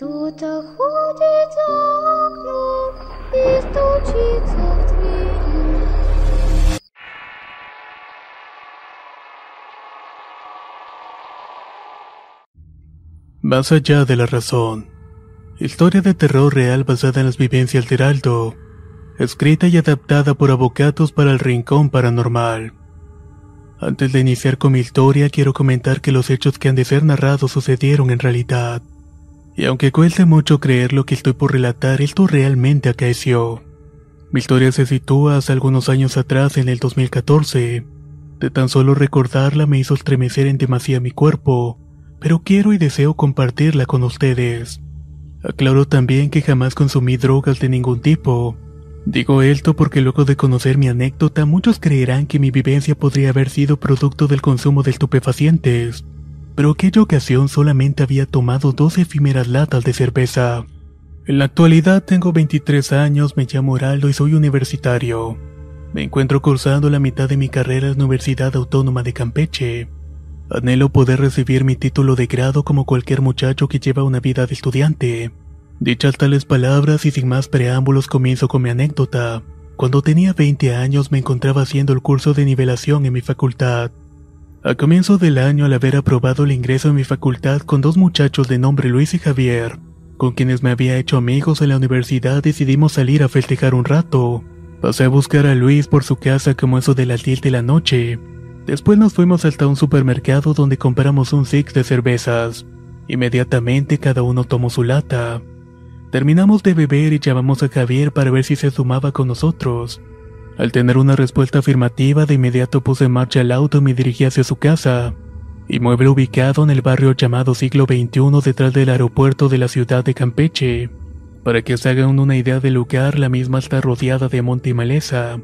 Кто-то ходит за окном и стучится в двери. Más allá de la razón. Historia de terror real basada en las vivencias de Heraldo. Escrita y adaptada por abogados para el Rincón Paranormal. Antes de iniciar con mi historia, quiero comentar que los hechos que han de ser narrados sucedieron en realidad. Y aunque cueste mucho creer lo que estoy por relatar, esto realmente acaeció. Mi historia se sitúa hace algunos años atrás, en el 2014. De tan solo recordarla me hizo estremecer en demasía mi cuerpo, pero quiero y deseo compartirla con ustedes. Aclaro también que jamás consumí drogas de ningún tipo. Digo esto porque luego de conocer mi anécdota muchos creerán que mi vivencia podría haber sido producto del consumo de estupefacientes, pero aquella ocasión solamente había tomado dos efímeras latas de cerveza. En la actualidad tengo 23 años, me llamo Heraldo y soy universitario. Me encuentro cursando la mitad de mi carrera en la Universidad Autónoma de Campeche. Anhelo poder recibir mi título de grado como cualquier muchacho que lleva una vida de estudiante. Dichas tales palabras y sin más preámbulos comienzo con mi anécdota. Cuando tenía 20 años me encontraba haciendo el curso de nivelación en mi facultad. A comienzo del año, al haber aprobado el ingreso en mi facultad con dos muchachos de nombre Luis y Javier, con quienes me había hecho amigos en la universidad, decidimos salir a festejar un rato. Pasé a buscar a Luis por su casa como eso de las 10 de la noche. Después nos fuimos hasta un supermercado donde compramos un six de cervezas. Inmediatamente cada uno tomó su lata. Terminamos de beber y llamamos a Javier para ver si se sumaba con nosotros. Al tener una respuesta afirmativa, de inmediato puse en marcha el auto y me dirigí hacia su casa, inmueble ubicado en el barrio llamado Siglo XXI detrás del aeropuerto de la ciudad de Campeche. Para que se hagan una idea del lugar, la misma está rodeada de monte y maleza.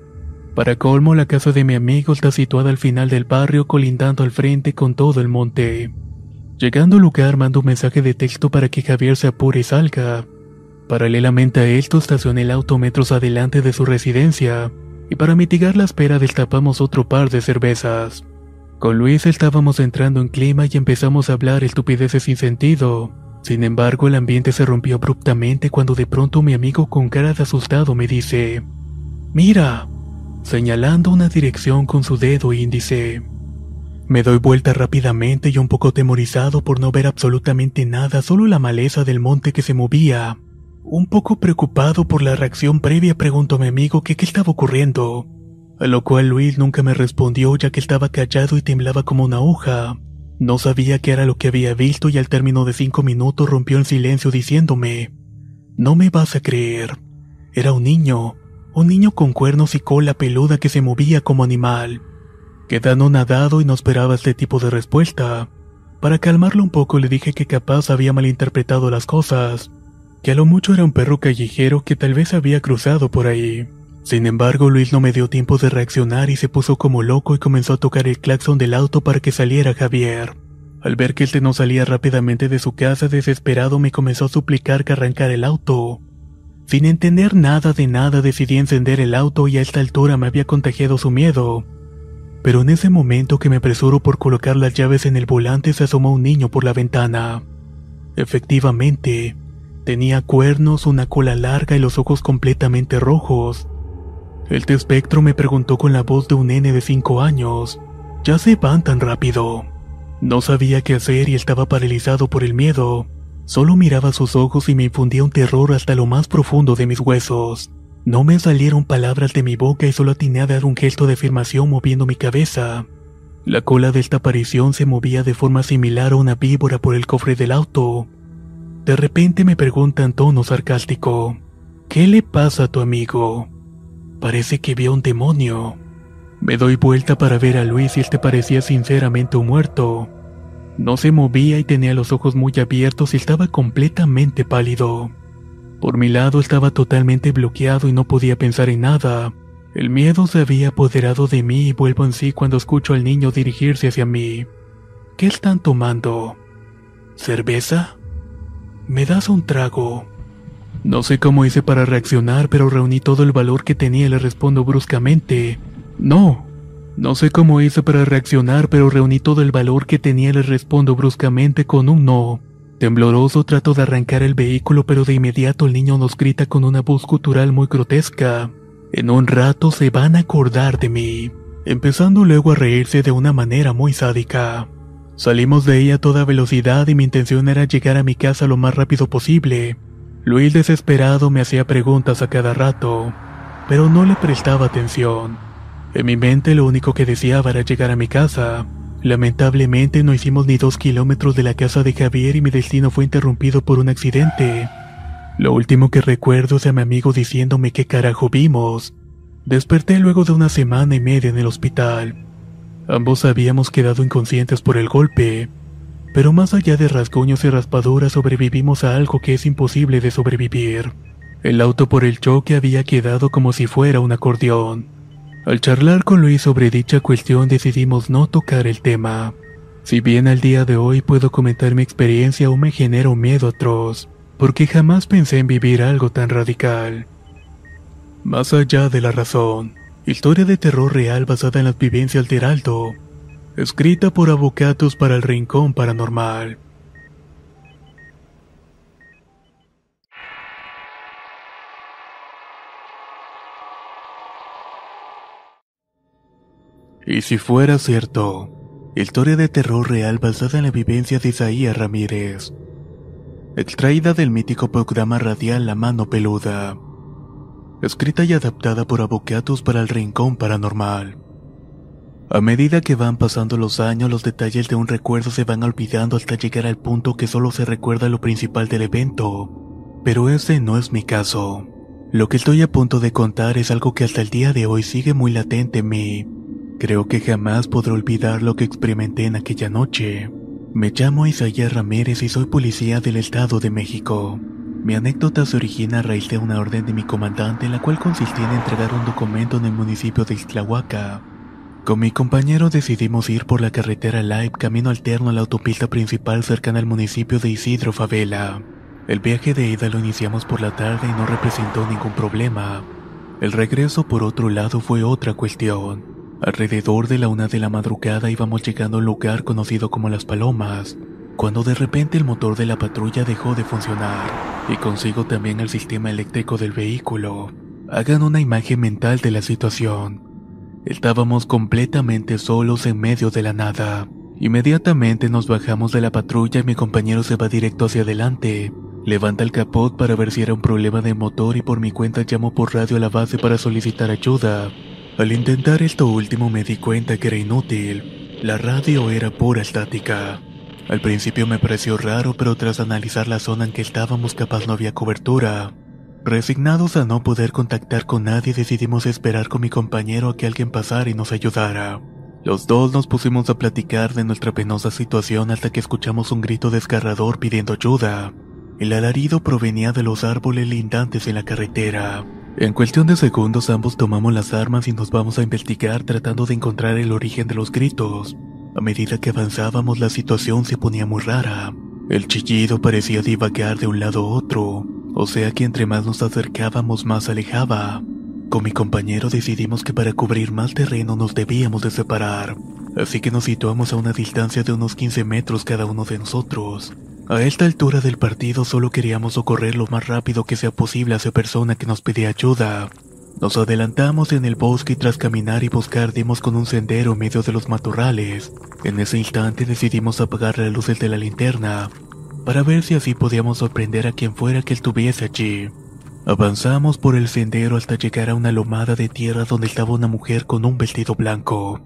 Para colmo, la casa de mi amigo está situada al final del barrio, colindando al frente con todo el monte. Llegando al lugar, mando un mensaje de texto para que Javier se apure y salga. Paralelamente a esto, estacioné el auto metros adelante de su residencia, y para mitigar la espera destapamos otro par de cervezas. Con Luis estábamos entrando en clima y empezamos a hablar estupideces sin sentido. Sin embargo, el ambiente se rompió abruptamente cuando de pronto mi amigo con cara de asustado me dice, Mira, señalando una dirección con su dedo índice. Me doy vuelta rápidamente y un poco temorizado por no ver absolutamente nada, solo la maleza del monte que se movía. Un poco preocupado por la reacción previa pregunto a mi amigo que qué estaba ocurriendo, a lo cual Luis nunca me respondió ya que estaba callado y temblaba como una hoja. No sabía qué era lo que había visto y al término de cinco minutos rompió el silencio diciéndome, No me vas a creer. Era un niño, un niño con cuernos y cola peluda que se movía como animal. Quedando nadado y no esperaba este tipo de respuesta. Para calmarlo un poco le dije que capaz había malinterpretado las cosas, que a lo mucho era un perro callejero que tal vez había cruzado por ahí. Sin embargo, Luis no me dio tiempo de reaccionar y se puso como loco y comenzó a tocar el claxon del auto para que saliera Javier. Al ver que este no salía rápidamente de su casa, desesperado me comenzó a suplicar que arrancara el auto. Sin entender nada de nada decidí encender el auto y a esta altura me había contagiado su miedo. Pero en ese momento que me apresuro por colocar las llaves en el volante se asomó un niño por la ventana. Efectivamente, tenía cuernos, una cola larga y los ojos completamente rojos. El espectro me preguntó con la voz de un nene de 5 años, ¿ya se van tan rápido? No sabía qué hacer y estaba paralizado por el miedo. Solo miraba sus ojos y me infundía un terror hasta lo más profundo de mis huesos. No me salieron palabras de mi boca y solo atiné a dar un gesto de afirmación moviendo mi cabeza. La cola de esta aparición se movía de forma similar a una víbora por el cofre del auto. De repente me pregunta en tono sarcástico, ¿qué le pasa a tu amigo? Parece que vio un demonio. Me doy vuelta para ver a Luis y este parecía sinceramente muerto. No se movía y tenía los ojos muy abiertos y estaba completamente pálido. Por mi lado estaba totalmente bloqueado y no podía pensar en nada. El miedo se había apoderado de mí y vuelvo en sí cuando escucho al niño dirigirse hacia mí. ¿Qué están tomando? ¿Cerveza? ¿Me das un trago? No sé cómo hice para reaccionar, pero reuní todo el valor que tenía y le respondo bruscamente. No. No sé cómo hice para reaccionar, pero reuní todo el valor que tenía y le respondo bruscamente con un no. Tembloroso trato de arrancar el vehículo, pero de inmediato el niño nos grita con una voz cultural muy grotesca. En un rato se van a acordar de mí, empezando luego a reírse de una manera muy sádica. Salimos de ella a toda velocidad y mi intención era llegar a mi casa lo más rápido posible. Luis desesperado me hacía preguntas a cada rato, pero no le prestaba atención. En mi mente lo único que deseaba era llegar a mi casa. Lamentablemente no hicimos ni dos kilómetros de la casa de Javier y mi destino fue interrumpido por un accidente. Lo último que recuerdo es a mi amigo diciéndome qué carajo vimos. Desperté luego de una semana y media en el hospital. Ambos habíamos quedado inconscientes por el golpe. Pero más allá de rasguños y raspaduras sobrevivimos a algo que es imposible de sobrevivir. El auto por el choque había quedado como si fuera un acordeón. Al charlar con Luis sobre dicha cuestión decidimos no tocar el tema. Si bien al día de hoy puedo comentar mi experiencia aún me genera un miedo atroz, porque jamás pensé en vivir algo tan radical. Más allá de la razón, historia de terror real basada en las vivencias de Heraldo, escrita por Avocatos para el Rincón Paranormal. Y si fuera cierto, historia de terror real basada en la vivencia de Isaías Ramírez, extraída del mítico programa radial La Mano Peluda, escrita y adaptada por Avocatos para el Rincón Paranormal. A medida que van pasando los años, los detalles de un recuerdo se van olvidando hasta llegar al punto que solo se recuerda lo principal del evento. Pero ese no es mi caso. Lo que estoy a punto de contar es algo que hasta el día de hoy sigue muy latente en mí. Creo que jamás podré olvidar lo que experimenté en aquella noche. Me llamo Isaías Ramírez y soy policía del Estado de México. Mi anécdota se origina a raíz de una orden de mi comandante, la cual consistía en entregar un documento en el municipio de Ixtlahuaca con mi compañero decidimos ir por la carretera Live camino alterno a la autopista principal cercana al municipio de Isidro Favela. El viaje de ida lo iniciamos por la tarde y no representó ningún problema. El regreso por otro lado fue otra cuestión. Alrededor de la una de la madrugada íbamos llegando a un lugar conocido como Las Palomas, cuando de repente el motor de la patrulla dejó de funcionar y consigo también el sistema eléctrico del vehículo. Hagan una imagen mental de la situación. Estábamos completamente solos en medio de la nada. Inmediatamente nos bajamos de la patrulla y mi compañero se va directo hacia adelante. Levanta el capot para ver si era un problema de motor y por mi cuenta llamo por radio a la base para solicitar ayuda. Al intentar esto último me di cuenta que era inútil. La radio era pura estática. Al principio me pareció raro, pero tras analizar la zona en que estábamos capaz no había cobertura. Resignados a no poder contactar con nadie, decidimos esperar con mi compañero a que alguien pasara y nos ayudara. Los dos nos pusimos a platicar de nuestra penosa situación hasta que escuchamos un grito desgarrador pidiendo ayuda. El alarido provenía de los árboles lindantes en la carretera. En cuestión de segundos ambos tomamos las armas y nos vamos a investigar tratando de encontrar el origen de los gritos. A medida que avanzábamos la situación se ponía muy rara. El chillido parecía divagar de un lado a otro, o sea que entre más nos acercábamos más alejaba. Con mi compañero decidimos que para cubrir más terreno nos debíamos de separar, así que nos situamos a una distancia de unos 15 metros cada uno de nosotros. A esta altura del partido solo queríamos socorrer lo más rápido que sea posible a esa persona que nos pedía ayuda. Nos adelantamos en el bosque y tras caminar y buscar dimos con un sendero en medio de los matorrales. En ese instante decidimos apagar las luces de la linterna para ver si así podíamos sorprender a quien fuera que estuviese allí. Avanzamos por el sendero hasta llegar a una lomada de tierra donde estaba una mujer con un vestido blanco.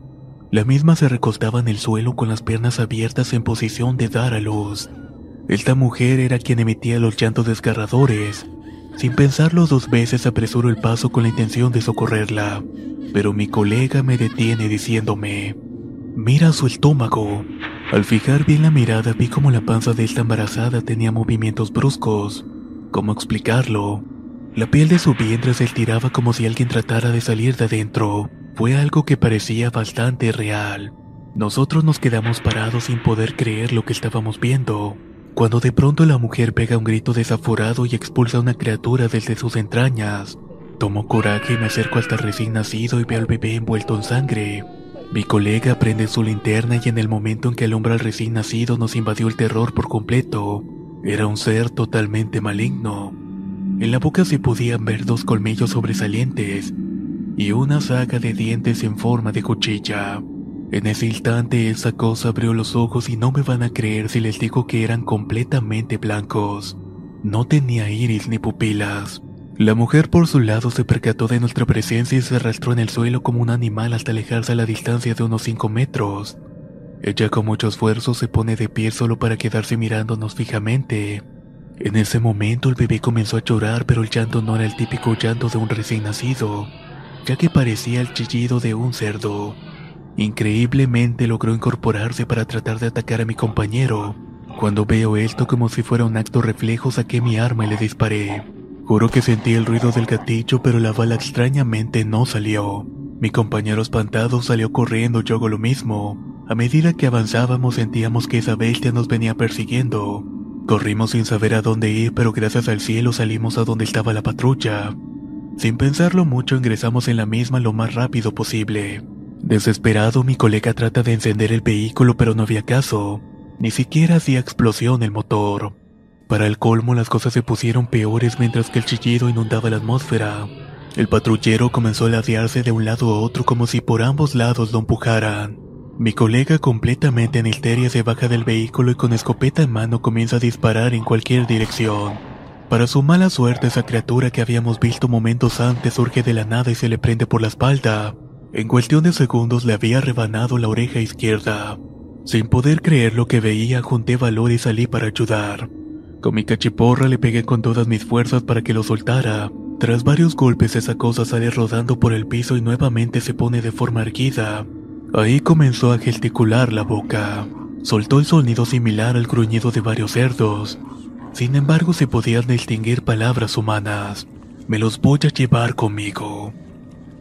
La misma se recostaba en el suelo con las piernas abiertas en posición de dar a luz. Esta mujer era quien emitía los llantos desgarradores. Sin pensarlo dos veces apresuro el paso con la intención de socorrerla, pero mi colega me detiene diciéndome, mira su estómago. Al fijar bien la mirada vi como la panza de esta embarazada tenía movimientos bruscos. ¿Cómo explicarlo? La piel de su vientre se estiraba como si alguien tratara de salir de adentro. Fue algo que parecía bastante real. Nosotros nos quedamos parados sin poder creer lo que estábamos viendo, cuando de pronto la mujer pega un grito desaforado y expulsa a una criatura desde sus entrañas. Tomo coraje y me acerco hasta el recién nacido y veo al bebé envuelto en sangre. Mi colega prende su linterna y en el momento en que alumbra al recién nacido nos invadió el terror por completo. Era un ser totalmente maligno. En la boca se podían ver dos colmillos sobresalientes y una saga de dientes en forma de cuchilla. En ese instante esa cosa abrió los ojos y no me van a creer si les digo que eran completamente blancos. No tenía iris ni pupilas. La mujer por su lado se percató de nuestra presencia y se arrastró en el suelo como un animal hasta alejarse a la distancia de unos 5 metros. Ella con mucho esfuerzo se pone de pie solo para quedarse mirándonos fijamente. En ese momento el bebé comenzó a llorar, pero el llanto no era el típico llanto de un recién nacido, ya que parecía el chillido de un cerdo. Increíblemente logró incorporarse para tratar de atacar a mi compañero. Cuando veo esto como si fuera un acto reflejo, saqué mi arma y le disparé. Juro que sentí el ruido del gatillo, pero la bala extrañamente no salió. Mi compañero espantado salió corriendo, yo hago lo mismo. A medida que avanzábamos sentíamos que esa bestia nos venía persiguiendo. Corrimos sin saber a dónde ir, pero gracias al cielo salimos a donde estaba la patrulla. Sin pensarlo mucho ingresamos en la misma lo más rápido posible. Desesperado, mi colega trata de encender el vehículo, pero no había caso. Ni siquiera hacía explosión el motor. Para el colmo, las cosas se pusieron peores mientras que el chillido inundaba la atmósfera. El patrullero comenzó a ladearse de un lado a otro como si por ambos lados lo empujaran. Mi colega completamente en histeria se baja del vehículo y con escopeta en mano comienza a disparar en cualquier dirección. Para su mala suerte esa criatura que habíamos visto momentos antes surge de la nada y se le prende por la espalda. En cuestión de segundos le había rebanado la oreja izquierda. Sin poder creer lo que veía, junté valor y salí para ayudar. Con mi cachiporra le pegué con todas mis fuerzas para que lo soltara. Tras varios golpes esa cosa sale rodando por el piso y nuevamente se pone de forma erguida. Ahí comenzó a gesticular la boca. Soltó el sonido similar al gruñido de varios cerdos. Sin embargo, se podían distinguir palabras humanas. Me los voy a llevar conmigo.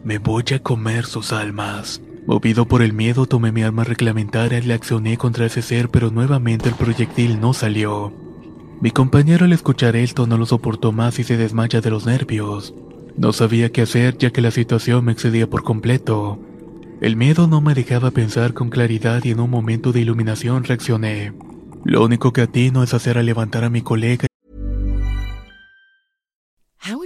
Me voy a comer sus almas. Movido por el miedo, tomé mi arma reglamentaria y le accioné contra ese ser, pero nuevamente el proyectil no salió. Mi compañero al escuchar esto no lo soportó más y se desmaya de los nervios. No sabía qué hacer ya que la situación me excedía por completo. El miedo no me dejaba pensar con claridad y en un momento de iluminación reaccioné. Lo único que atino es hacer a levantar a mi colega.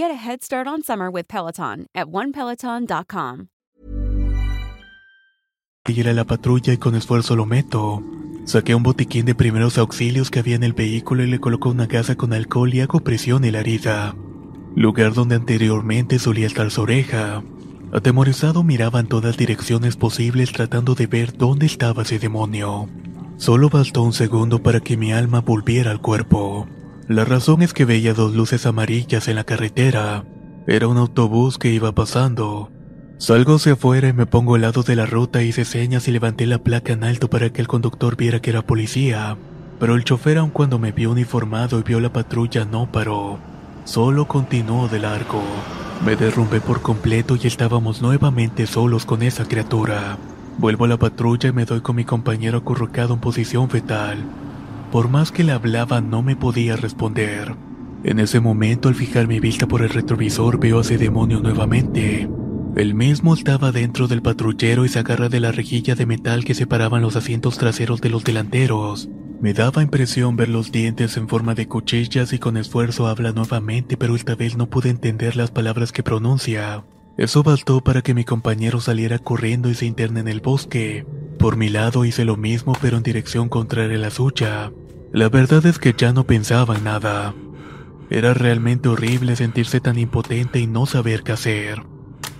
Get a head start on summer with Peloton at onepeloton.com. Ir a la patrulla y con esfuerzo lo meto. Saqué un botiquín de primeros auxilios que había en el vehículo y le colocó una gasa con alcohol y hago presión en la herida. Lugar donde anteriormente solía estar su oreja. Atemorizado miraba en todas direcciones posibles tratando de ver dónde estaba ese demonio. Solo bastó un segundo para que mi alma volviera al cuerpo. La razón es que veía dos luces amarillas en la carretera. Era un autobús que iba pasando. Salgo hacia afuera y me pongo al lado de la ruta, hice señas y levanté la placa en alto para que el conductor viera que era policía. Pero el chofer aun cuando me vio uniformado y vio la patrulla no paró, solo continuó de largo. Me derrumbé por completo y estábamos nuevamente solos con esa criatura. Vuelvo a la patrulla y me doy con mi compañero acurrucado en posición fetal. Por más que le hablaba no me podía responder. En ese momento al fijar mi vista por el retrovisor veo a ese demonio nuevamente. El mismo estaba dentro del patrullero y se agarra de la rejilla de metal que separaban los asientos traseros de los delanteros. Me daba impresión ver los dientes en forma de cuchillas y con esfuerzo habla nuevamente, pero esta vez no pude entender las palabras que pronuncia. Eso bastó para que mi compañero saliera corriendo y se interne en el bosque. Por mi lado hice lo mismo pero en dirección contraria a la suya. La verdad es que ya no pensaba en nada. Era realmente horrible sentirse tan impotente y no saber qué hacer.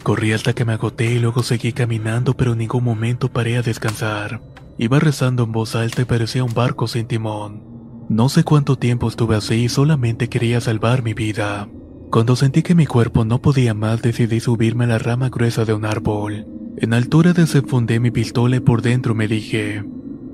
Corrí hasta que me agoté y luego seguí caminando pero en ningún momento paré a descansar. Iba rezando en voz alta y parecía un barco sin timón. No sé cuánto tiempo estuve así y solamente quería salvar mi vida. Cuando sentí que mi cuerpo no podía más decidí subirme a la rama gruesa de un árbol. En altura desenfundé mi pistola y por dentro me dije,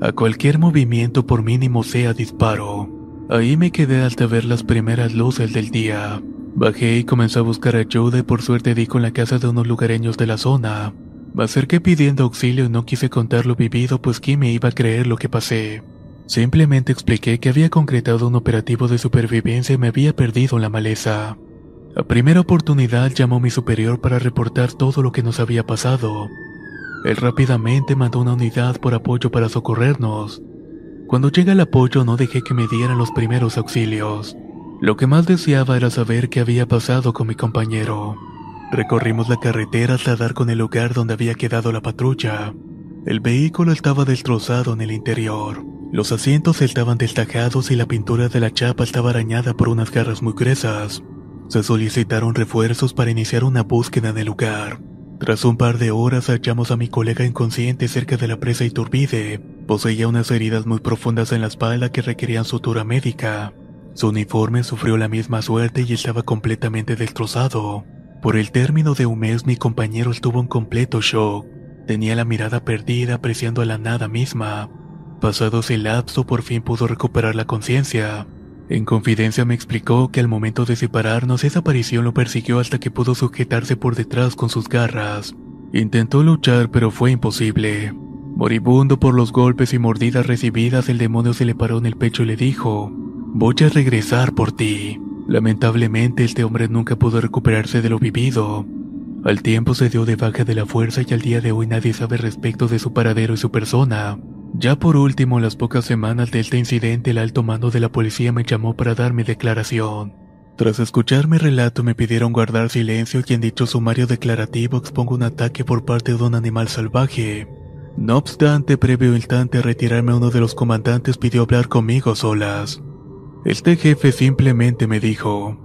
a cualquier movimiento por mínimo sea disparo. Ahí me quedé hasta ver las primeras luces del día. Bajé y comencé a buscar ayuda y por suerte di con la casa de unos lugareños de la zona. Me acerqué pidiendo auxilio y no quise contar lo vivido pues quién me iba a creer lo que pasé. Simplemente expliqué que había concretado un operativo de supervivencia y me había perdido en la maleza. A primera oportunidad llamó mi superior para reportar todo lo que nos había pasado. Él rápidamente mandó una unidad por apoyo para socorrernos. Cuando llega el apoyo no dejé que me dieran los primeros auxilios. Lo que más deseaba era saber qué había pasado con mi compañero. Recorrimos la carretera hasta dar con el lugar donde había quedado la patrulla. El vehículo estaba destrozado en el interior. Los asientos estaban destacados y la pintura de la chapa estaba arañada por unas garras muy gruesas. Se solicitaron refuerzos para iniciar una búsqueda en el lugar. Tras un par de horas hallamos a mi colega inconsciente cerca de la presa Iturbide. Poseía unas heridas muy profundas en la espalda que requerían sutura médica. Su uniforme sufrió la misma suerte y estaba completamente destrozado. Por el término de un mes mi compañero estuvo en completo shock. Tenía la mirada perdida apreciando a la nada misma. Pasado ese lapso por fin pudo recuperar la conciencia. En confidencia me explicó que al momento de separarnos esa aparición lo persiguió hasta que pudo sujetarse por detrás con sus garras. Intentó luchar pero fue imposible. Moribundo por los golpes y mordidas recibidas, el demonio se le paró en el pecho y le dijo, Voy a regresar por ti. Lamentablemente este hombre nunca pudo recuperarse de lo vivido. Al tiempo se dio de baja de la fuerza y al día de hoy nadie sabe respecto de su paradero y su persona. Ya por último, las pocas semanas de este incidente, el alto mando de la policía me llamó para dar mi declaración. Tras escuchar mi relato me pidieron guardar silencio y en dicho sumario declarativo expongo un ataque por parte de un animal salvaje. No obstante, previo instante a retirarme uno de los comandantes pidió hablar conmigo solas. Este jefe simplemente me dijo,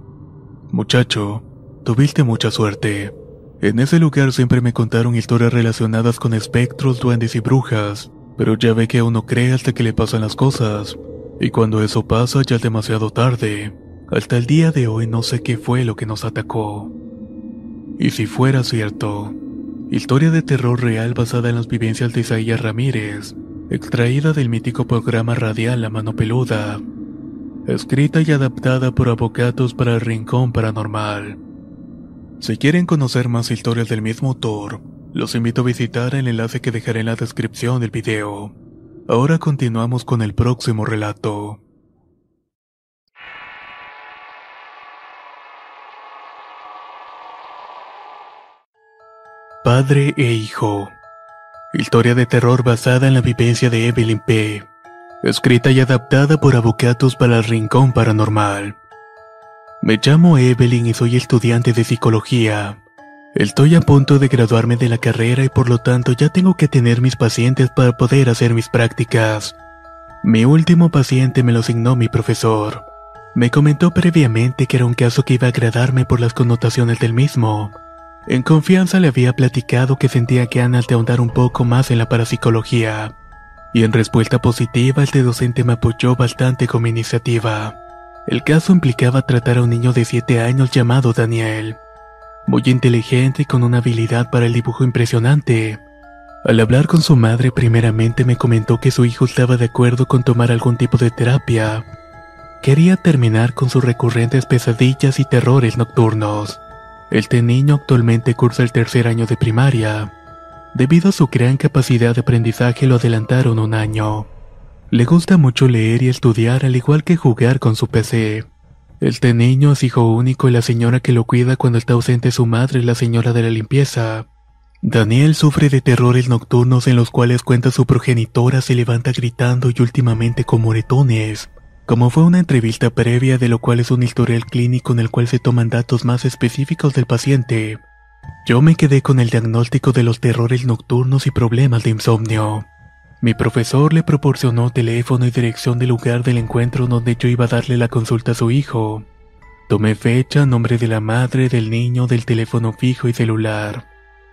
Muchacho, tuviste mucha suerte. En ese lugar siempre me contaron historias relacionadas con espectros, duendes y brujas, pero ya ve que uno cree hasta que le pasan las cosas, y cuando eso pasa ya es demasiado tarde. Hasta el día de hoy no sé qué fue lo que nos atacó. Y si fuera cierto, historia de terror real basada en las vivencias de Isaías Ramírez, extraída del mítico programa radial La Mano Peluda, escrita y adaptada por Avocatos para el Rincón Paranormal. Si quieren conocer más historias del mismo autor, los invito a visitar el enlace que dejaré en la descripción del video. Ahora continuamos con el próximo relato. Padre e hijo. Historia de terror basada en la vivencia de Evelyn P escrita y adaptada por Avocatos para el Rincón Paranormal. Me llamo Evelyn y soy estudiante de psicología. Estoy a punto de graduarme de la carrera y por lo tanto ya tengo que tener mis pacientes para poder hacer mis prácticas. Mi último paciente me lo asignó mi profesor. Me comentó previamente que era un caso que iba a agradarme por las connotaciones del mismo. En confianza le había platicado que sentía ganas de ahondar un poco más en la parapsicología y en respuesta positiva este docente me apoyó bastante con mi iniciativa. El caso implicaba tratar a un niño de 7 años llamado Daniel, muy inteligente y con una habilidad para el dibujo impresionante. Al hablar con su madre primeramente me comentó que su hijo estaba de acuerdo con tomar algún tipo de terapia. Quería terminar con sus recurrentes pesadillas y terrores nocturnos. Este niño actualmente cursa el tercer año de primaria. Debido a su gran capacidad de aprendizaje lo adelantaron un año. Le gusta mucho leer y estudiar al igual que jugar con su PC. Este niño es hijo único y la señora que lo cuida cuando está ausente su madre la señora de la limpieza. Daniel sufre de terrores nocturnos en los cuales cuenta su progenitora se levanta gritando y últimamente con moretones. Como fue una entrevista previa de lo cual es un historial clínico en el cual se toman datos más específicos del paciente, yo me quedé con el diagnóstico de los terrores nocturnos y problemas de insomnio. Mi profesor le proporcionó teléfono y dirección del lugar del encuentro donde yo iba a darle la consulta a su hijo. Tomé fecha, nombre de la madre, del niño, del teléfono fijo y celular.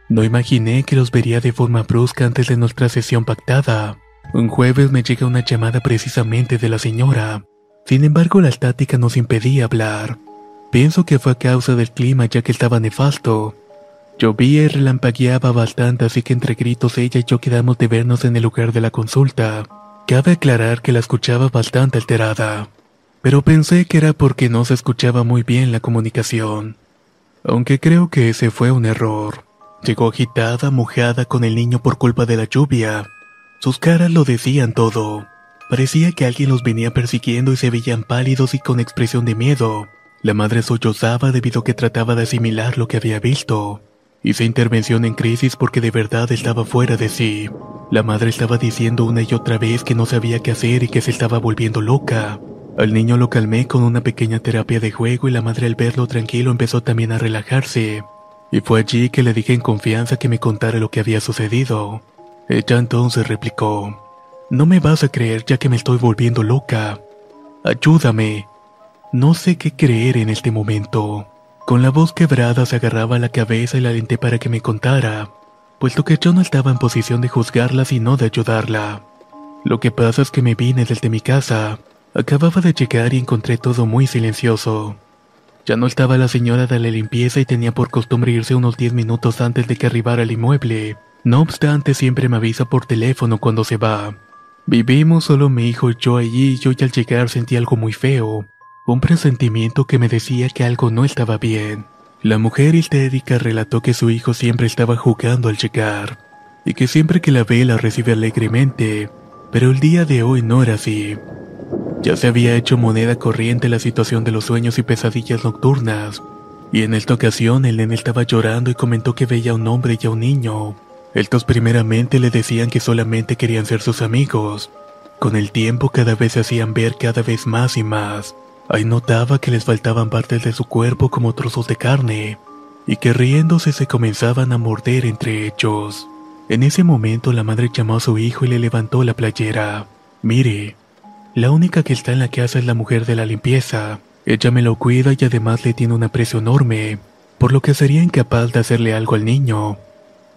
No imaginé que los vería de forma brusca antes de nuestra sesión pactada. Un jueves me llega una llamada precisamente de la señora. Sin embargo, la estática nos impedía hablar. Pienso que fue a causa del clima ya que estaba nefasto. Llovía y relampagueaba bastante, así que entre gritos ella y yo quedamos de vernos en el lugar de la consulta. Cabe aclarar que la escuchaba bastante alterada, pero pensé que era porque no se escuchaba muy bien la comunicación. Aunque creo que ese fue un error. Llegó agitada, mojada con el niño por culpa de la lluvia. Sus caras lo decían todo. Parecía que alguien los venía persiguiendo y se veían pálidos y con expresión de miedo. La madre sollozaba debido a que trataba de asimilar lo que había visto. Hice intervención en crisis porque de verdad estaba fuera de sí. La madre estaba diciendo una y otra vez que no sabía qué hacer y que se estaba volviendo loca. Al niño lo calmé con una pequeña terapia de juego y la madre al verlo tranquilo empezó también a relajarse. Y fue allí que le dije en confianza que me contara lo que había sucedido. Ella entonces replicó, No me vas a creer ya que me estoy volviendo loca. Ayúdame. No sé qué creer en este momento. Con la voz quebrada se agarraba la cabeza y la alenté para que me contara, puesto que yo no estaba en posición de juzgarla sino de ayudarla. Lo que pasa es que me vine desde mi casa. Acababa de llegar y encontré todo muy silencioso. Ya no estaba la señora de la limpieza y tenía por costumbre irse unos 10 minutos antes de que arribara el inmueble. No obstante, siempre me avisa por teléfono cuando se va. Vivimos solo mi hijo y yo allí y yo al llegar sentí algo muy feo un presentimiento que me decía que algo no estaba bien. La mujer histérica relató que su hijo siempre estaba jugando al llegar, y que siempre que la ve la recibe alegremente, pero el día de hoy no era así. Ya se había hecho moneda corriente la situación de los sueños y pesadillas nocturnas, y en esta ocasión el nene estaba llorando y comentó que veía a un hombre y a un niño. Estos primeramente le decían que solamente querían ser sus amigos. Con el tiempo cada vez se hacían ver cada vez más y más. Ahí notaba que les faltaban partes de su cuerpo como trozos de carne, y que riéndose se comenzaban a morder entre ellos. En ese momento la madre llamó a su hijo y le levantó la playera. Mire, la única que está en la casa es la mujer de la limpieza. Ella me lo cuida y además le tiene un aprecio enorme, por lo que sería incapaz de hacerle algo al niño.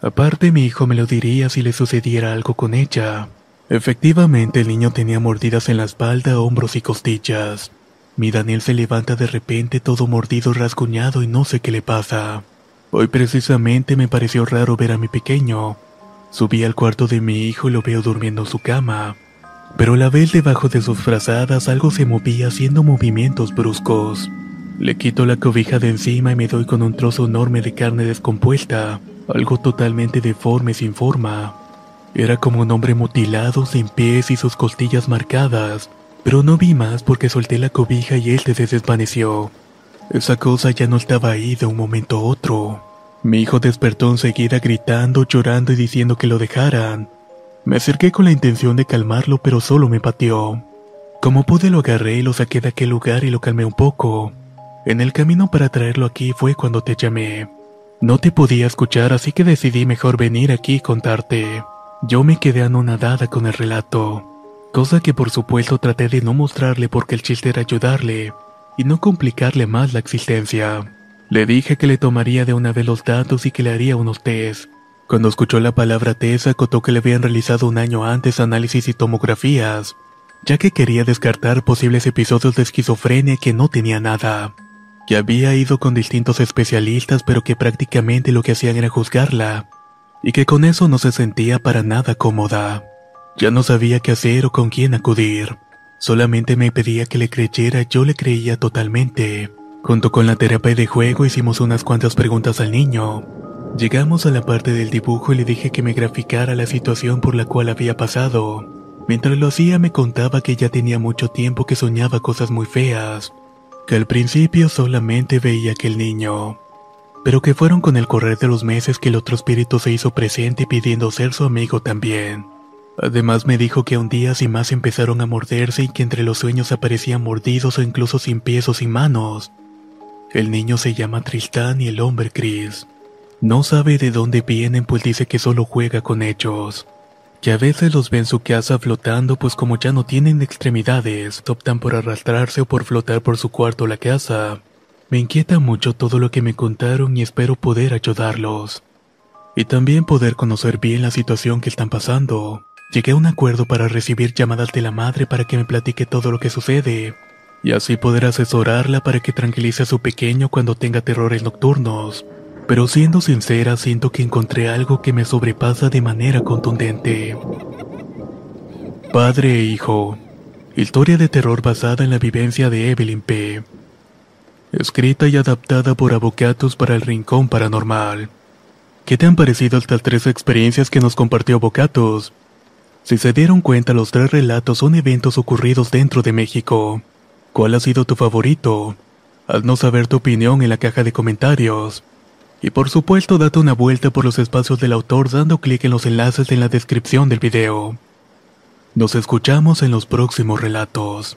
Aparte mi hijo me lo diría si le sucediera algo con ella. Efectivamente el niño tenía mordidas en la espalda, hombros y costillas. Mi Daniel se levanta de repente todo mordido, rasguñado y no sé qué le pasa. Hoy precisamente me pareció raro ver a mi pequeño. Subí al cuarto de mi hijo y lo veo durmiendo en su cama. Pero a la vez debajo de sus frazadas algo se movía haciendo movimientos bruscos. Le quito la cobija de encima y me doy con un trozo enorme de carne descompuesta, algo totalmente deforme sin forma. Era como un hombre mutilado sin pies y sus costillas marcadas, pero no vi más porque solté la cobija y él se desvaneció. Esa cosa ya no estaba ahí de un momento a otro. Mi hijo despertó enseguida gritando, llorando y diciendo que lo dejaran. Me acerqué con la intención de calmarlo, pero solo me pateó. Como pude lo agarré y lo saqué de aquel lugar y lo calmé un poco. En el camino para traerlo aquí fue cuando te llamé. No te podía escuchar, así que decidí mejor venir aquí y contarte. Yo me quedé anonadada con el relato cosa que por supuesto traté de no mostrarle porque el chiste era ayudarle y no complicarle más la existencia. Le dije que le tomaría de una vez los datos y que le haría unos test. Cuando escuchó la palabra test, acotó que le habían realizado un año antes análisis y tomografías, ya que quería descartar posibles episodios de esquizofrenia que no tenía nada. Que había ido con distintos especialistas pero que prácticamente lo que hacían era juzgarla. y que con eso no se sentía para nada cómoda. Ya no sabía qué hacer o con quién acudir. Solamente me pedía que le creyera, yo le creía totalmente. Junto con la terapia de juego hicimos unas cuantas preguntas al niño. Llegamos a la parte del dibujo y le dije que me graficara la situación por la cual había pasado. Mientras lo hacía me contaba que ya tenía mucho tiempo que soñaba cosas muy feas, que al principio solamente veía aquel niño, pero que fueron con el correr de los meses que el otro espíritu se hizo presente pidiendo ser su amigo también. Además me dijo que un día sin más empezaron a morderse y que entre los sueños aparecían mordidos o incluso sin pies o sin manos. El niño se llama Tristán y el hombre Chris. No sabe de dónde vienen pues dice que solo juega con ellos. Que a veces los ve en su casa flotando pues como ya no tienen extremidades, optan por arrastrarse o por flotar por su cuarto la casa. Me inquieta mucho todo lo que me contaron y espero poder ayudarlos. Y también poder conocer bien la situación que están pasando. Llegué a un acuerdo para recibir llamadas de la madre para que me platique todo lo que sucede, y así poder asesorarla para que tranquilice a su pequeño cuando tenga terrores nocturnos. Pero siendo sincera, siento que encontré algo que me sobrepasa de manera contundente. Padre e hijo. Historia de terror basada en la vivencia de Evelyn P escrita y adaptada por Avocatus para el Rincón Paranormal. ¿Qué te han parecido estas tres experiencias que nos compartió Avocatus? Si se dieron cuenta, los tres relatos son eventos ocurridos dentro de México. ¿Cuál ha sido tu favorito? no saber tu opinión en la caja de comentarios. Y por supuesto, date una vuelta por los espacios del autor dando clic en los enlaces en la descripción del video. Nos escuchamos en los próximos relatos.